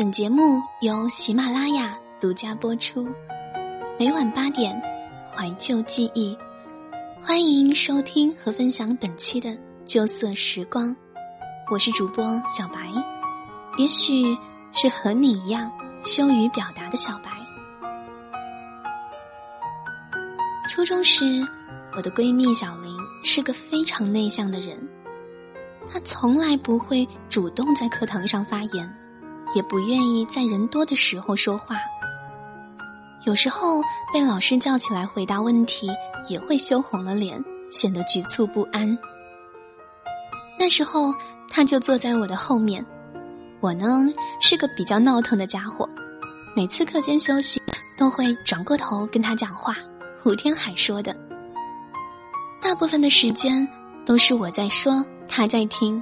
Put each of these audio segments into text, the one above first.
本节目由喜马拉雅独家播出，每晚八点，怀旧记忆，欢迎收听和分享本期的旧色时光。我是主播小白，也许是和你一样羞于表达的小白。初中时，我的闺蜜小林是个非常内向的人，她从来不会主动在课堂上发言。也不愿意在人多的时候说话，有时候被老师叫起来回答问题，也会羞红了脸，显得局促不安。那时候他就坐在我的后面，我呢是个比较闹腾的家伙，每次课间休息都会转过头跟他讲话，胡天海说的。大部分的时间都是我在说，他在听，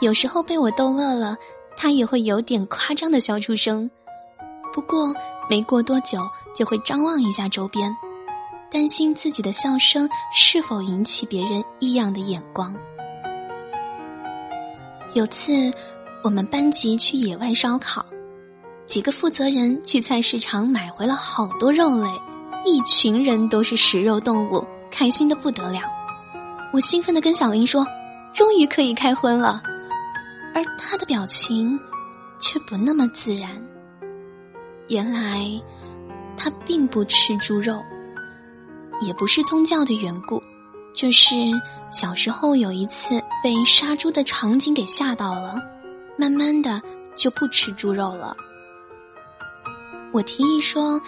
有时候被我逗乐了。他也会有点夸张的笑出声，不过没过多久就会张望一下周边，担心自己的笑声是否引起别人异样的眼光。有次我们班级去野外烧烤，几个负责人去菜市场买回了好多肉类，一群人都是食肉动物，开心的不得了。我兴奋的跟小林说：“终于可以开荤了。”而他的表情却不那么自然。原来他并不吃猪肉，也不是宗教的缘故，就是小时候有一次被杀猪的场景给吓到了，慢慢的就不吃猪肉了。我提议说，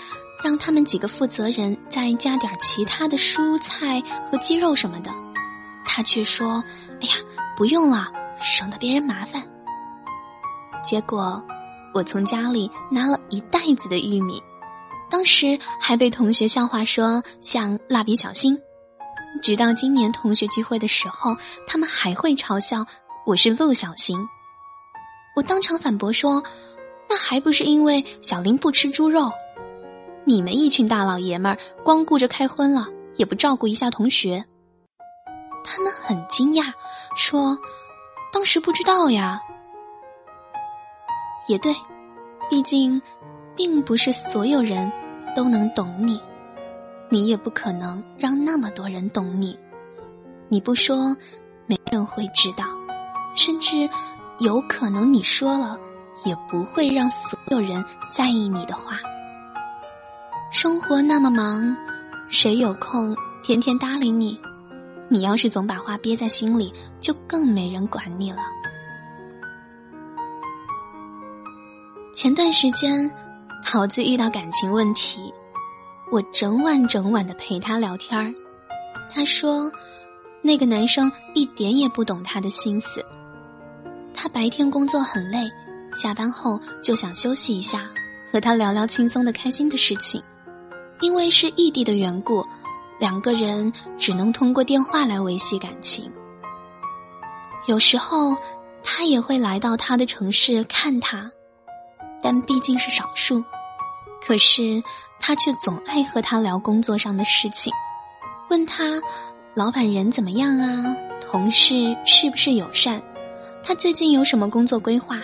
让他们几个负责人再加点其他的蔬菜和鸡肉什么的，他却说：“哎呀，不用了。”省得别人麻烦。结果，我从家里拿了一袋子的玉米，当时还被同学笑话说像蜡笔小新。直到今年同学聚会的时候，他们还会嘲笑我是陆小新。我当场反驳说：“那还不是因为小林不吃猪肉？你们一群大老爷们儿，光顾着开荤了，也不照顾一下同学。”他们很惊讶，说。当时不知道呀，也对，毕竟，并不是所有人都能懂你，你也不可能让那么多人懂你。你不说，没人会知道，甚至有可能你说了，也不会让所有人在意你的话。生活那么忙，谁有空天天搭理你？你要是总把话憋在心里，就更没人管你了。前段时间，桃子遇到感情问题，我整晚整晚的陪她聊天儿。她说，那个男生一点也不懂她的心思。他白天工作很累，下班后就想休息一下，和他聊聊轻松的、开心的事情。因为是异地的缘故。两个人只能通过电话来维系感情。有时候他也会来到他的城市看他，但毕竟是少数。可是他却总爱和他聊工作上的事情，问他老板人怎么样啊，同事是不是友善，他最近有什么工作规划。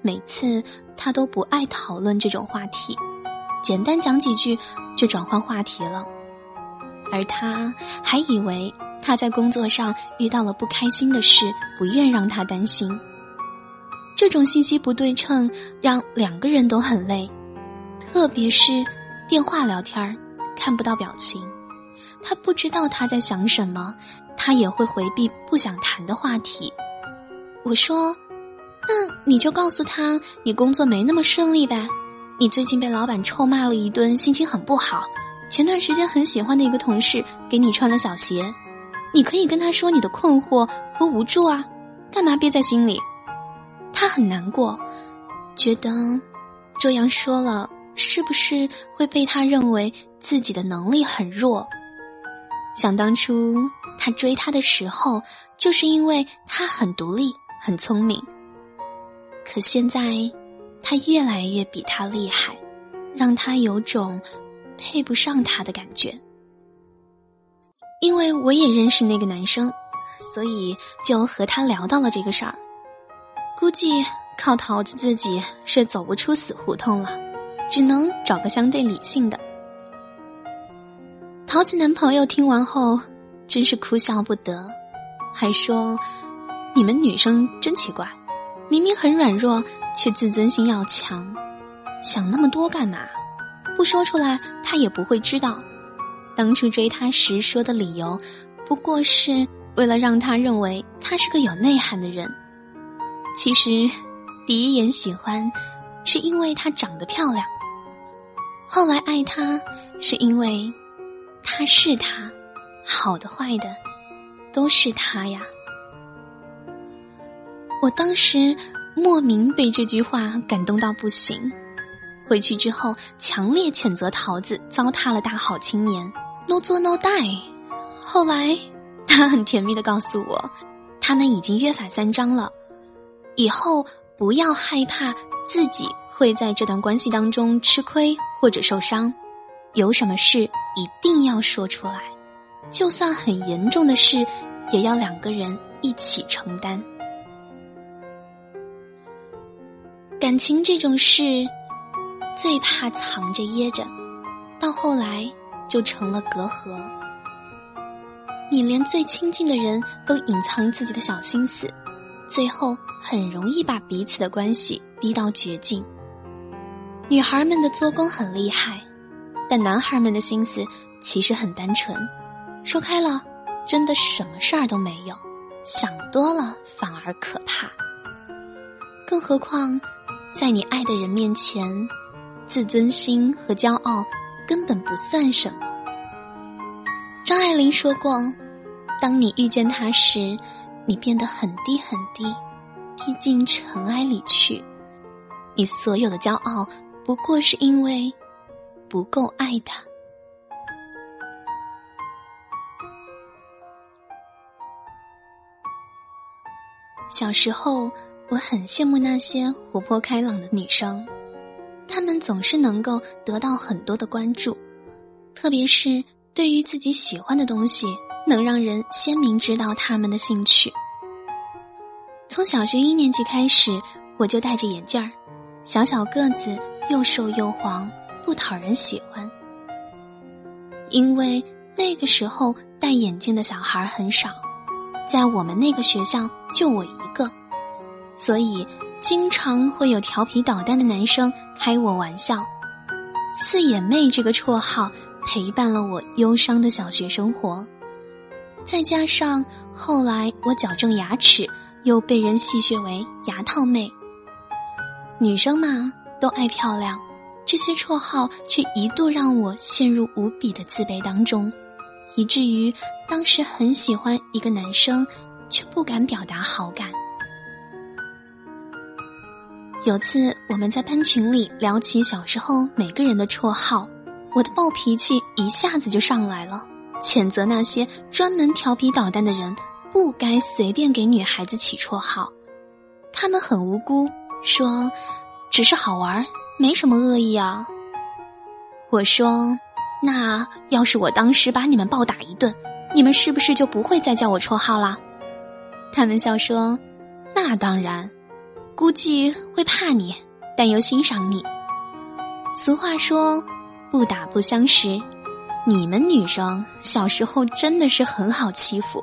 每次他都不爱讨论这种话题，简单讲几句就转换话题了。而他还以为他在工作上遇到了不开心的事，不愿让他担心。这种信息不对称让两个人都很累，特别是电话聊天看不到表情，他不知道他在想什么，他也会回避不想谈的话题。我说：“那你就告诉他你工作没那么顺利呗，你最近被老板臭骂了一顿，心情很不好。”前段时间很喜欢的一个同事给你穿了小鞋，你可以跟他说你的困惑和无助啊，干嘛憋在心里？他很难过，觉得这样说了是不是会被他认为自己的能力很弱？想当初他追他的时候，就是因为他很独立、很聪明。可现在他越来越比他厉害，让他有种。配不上他的感觉，因为我也认识那个男生，所以就和他聊到了这个事儿。估计靠桃子自己是走不出死胡同了，只能找个相对理性的。桃子男朋友听完后，真是哭笑不得，还说：“你们女生真奇怪，明明很软弱，却自尊心要强，想那么多干嘛？不说出来，他也不会知道。当初追他时说的理由，不过是为了让他认为他是个有内涵的人。其实。”第一眼喜欢，是因为她长得漂亮；后来爱她，是因为他是她，好的坏的，都是他呀。我当时莫名被这句话感动到不行，回去之后强烈谴责桃子糟蹋了大好青年，no 做 no die。后来他很甜蜜的告诉我，他们已经约法三章了，以后。不要害怕自己会在这段关系当中吃亏或者受伤，有什么事一定要说出来，就算很严重的事，也要两个人一起承担。感情这种事，最怕藏着掖着，到后来就成了隔阂。你连最亲近的人都隐藏自己的小心思，最后。很容易把彼此的关系逼到绝境。女孩们的做工很厉害，但男孩们的心思其实很单纯。说开了，真的什么事儿都没有；想多了，反而可怕。更何况，在你爱的人面前，自尊心和骄傲根本不算什么。张爱玲说过：“当你遇见他时，你变得很低很低。”滴进尘埃里去，你所有的骄傲，不过是因为不够爱他。小时候，我很羡慕那些活泼开朗的女生，他们总是能够得到很多的关注，特别是对于自己喜欢的东西，能让人鲜明知道他们的兴趣。从小学一年级开始，我就戴着眼镜儿，小小个子，又瘦又黄，不讨人喜欢。因为那个时候戴眼镜的小孩很少，在我们那个学校就我一个，所以经常会有调皮捣蛋的男生开我玩笑。四眼妹这个绰号陪伴了我忧伤的小学生活，再加上后来我矫正牙齿。又被人戏谑为牙套妹。女生嘛，都爱漂亮，这些绰号却一度让我陷入无比的自卑当中，以至于当时很喜欢一个男生，却不敢表达好感。有次我们在班群里聊起小时候每个人的绰号，我的暴脾气一下子就上来了，谴责那些专门调皮捣蛋的人。不该随便给女孩子起绰号，他们很无辜，说只是好玩，没什么恶意啊。我说，那要是我当时把你们暴打一顿，你们是不是就不会再叫我绰号啦？他们笑说，那当然，估计会怕你，但又欣赏你。俗话说，不打不相识，你们女生小时候真的是很好欺负。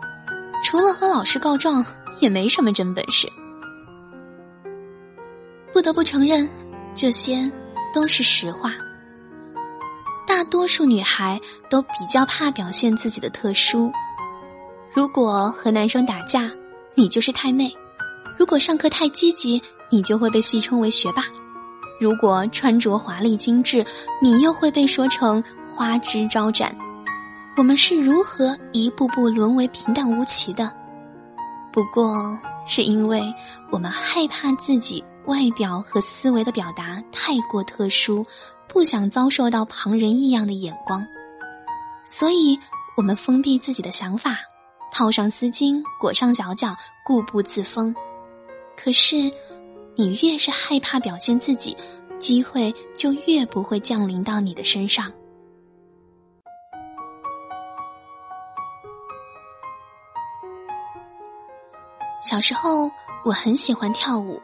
除了和老师告状，也没什么真本事。不得不承认，这些都是实话。大多数女孩都比较怕表现自己的特殊。如果和男生打架，你就是太妹；如果上课太积极，你就会被戏称为学霸；如果穿着华丽精致，你又会被说成花枝招展。我们是如何一步步沦为平淡无奇的？不过是因为我们害怕自己外表和思维的表达太过特殊，不想遭受到旁人异样的眼光，所以我们封闭自己的想法，套上丝巾，裹上脚脚，固步自封。可是，你越是害怕表现自己，机会就越不会降临到你的身上。小时候，我很喜欢跳舞。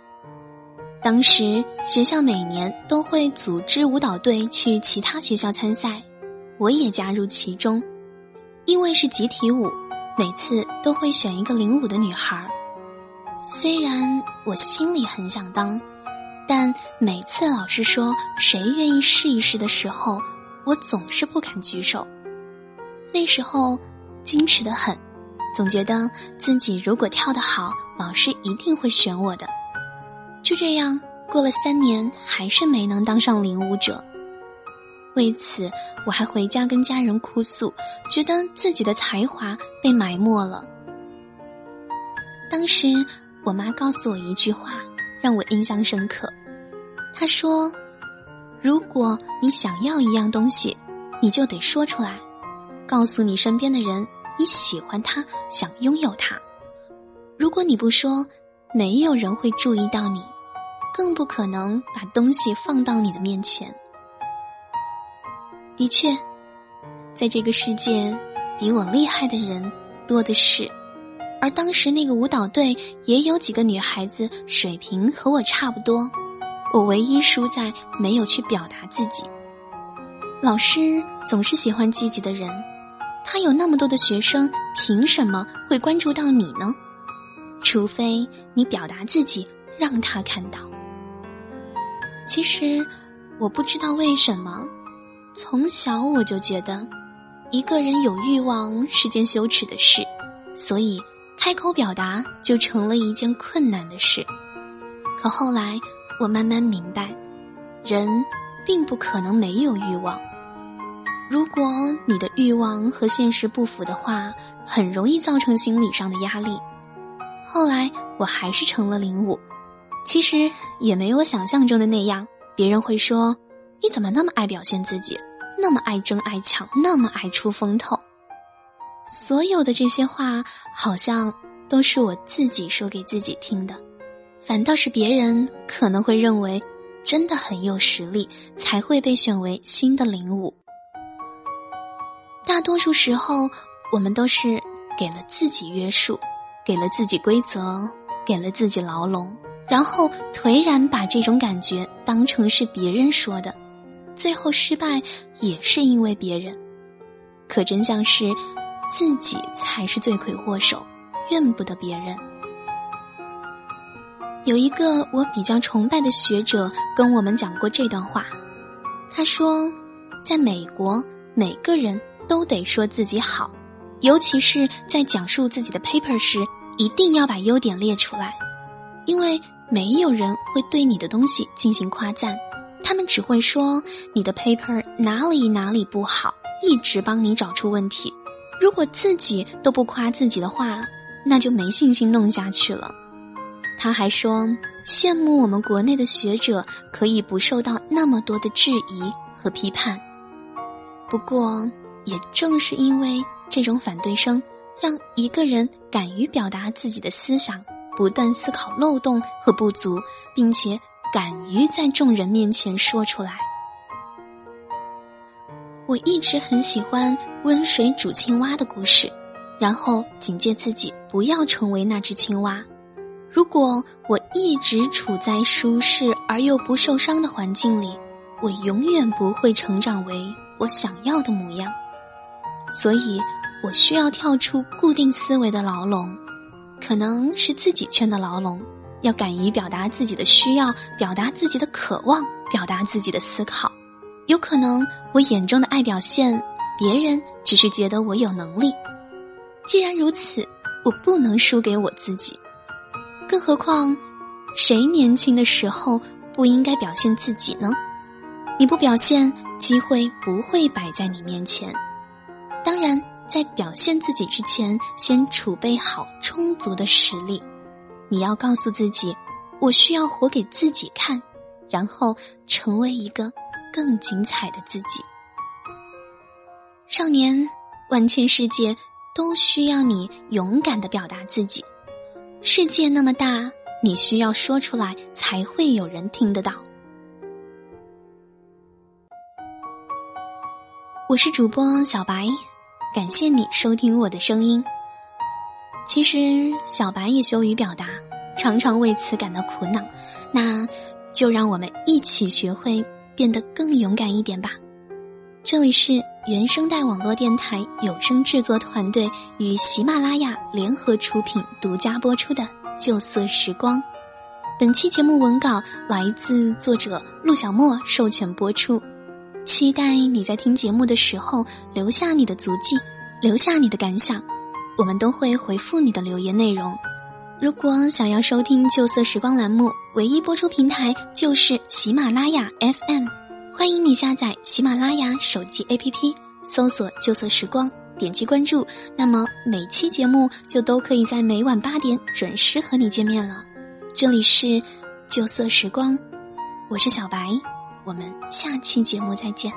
当时学校每年都会组织舞蹈队去其他学校参赛，我也加入其中。因为是集体舞，每次都会选一个领舞的女孩儿。虽然我心里很想当，但每次老师说谁愿意试一试的时候，我总是不敢举手。那时候矜持的很，总觉得自己如果跳得好，老师一定会选我的。就这样过了三年，还是没能当上领舞者。为此，我还回家跟家人哭诉，觉得自己的才华被埋没了。当时，我妈告诉我一句话，让我印象深刻。她说：“如果你想要一样东西，你就得说出来，告诉你身边的人你喜欢它，想拥有它。如果你不说，没有人会注意到你。”更不可能把东西放到你的面前。的确，在这个世界，比我厉害的人多的是，而当时那个舞蹈队也有几个女孩子水平和我差不多，我唯一输在没有去表达自己。老师总是喜欢积极的人，他有那么多的学生，凭什么会关注到你呢？除非你表达自己，让他看到。其实，我不知道为什么，从小我就觉得，一个人有欲望是件羞耻的事，所以开口表达就成了一件困难的事。可后来，我慢慢明白，人并不可能没有欲望。如果你的欲望和现实不符的话，很容易造成心理上的压力。后来，我还是成了领舞。其实也没我想象中的那样，别人会说：“你怎么那么爱表现自己，那么爱争爱抢，那么爱出风头？”所有的这些话，好像都是我自己说给自己听的，反倒是别人可能会认为，真的很有实力才会被选为新的领舞。大多数时候，我们都是给了自己约束，给了自己规则，给了自己牢笼。然后颓然把这种感觉当成是别人说的，最后失败也是因为别人。可真相是，自己才是罪魁祸首，怨不得别人。有一个我比较崇拜的学者跟我们讲过这段话，他说，在美国，每个人都得说自己好，尤其是在讲述自己的 paper 时，一定要把优点列出来，因为。没有人会对你的东西进行夸赞，他们只会说你的 paper 哪里哪里不好，一直帮你找出问题。如果自己都不夸自己的话，那就没信心弄下去了。他还说羡慕我们国内的学者可以不受到那么多的质疑和批判。不过，也正是因为这种反对声，让一个人敢于表达自己的思想。不断思考漏洞和不足，并且敢于在众人面前说出来。我一直很喜欢温水煮青蛙的故事，然后警戒自己不要成为那只青蛙。如果我一直处在舒适而又不受伤的环境里，我永远不会成长为我想要的模样。所以，我需要跳出固定思维的牢笼。可能是自己圈的牢笼，要敢于表达自己的需要，表达自己的渴望，表达自己的思考。有可能我眼中的爱表现，别人只是觉得我有能力。既然如此，我不能输给我自己。更何况，谁年轻的时候不应该表现自己呢？你不表现，机会不会摆在你面前。当然。在表现自己之前，先储备好充足的实力。你要告诉自己，我需要活给自己看，然后成为一个更精彩的自己。少年，万千世界都需要你勇敢的表达自己。世界那么大，你需要说出来，才会有人听得到。我是主播小白。感谢你收听我的声音。其实小白也羞于表达，常常为此感到苦恼。那就让我们一起学会变得更勇敢一点吧。这里是原声带网络电台有声制作团队与喜马拉雅联合出品、独家播出的《旧色时光》。本期节目文稿来自作者陆小莫授权播出。期待你在听节目的时候留下你的足迹，留下你的感想，我们都会回复你的留言内容。如果想要收听《旧色时光》栏目，唯一播出平台就是喜马拉雅 FM。欢迎你下载喜马拉雅手机 APP，搜索“旧色时光”，点击关注，那么每期节目就都可以在每晚八点准时和你见面了。这里是“旧色时光”，我是小白，我们下期节目再见。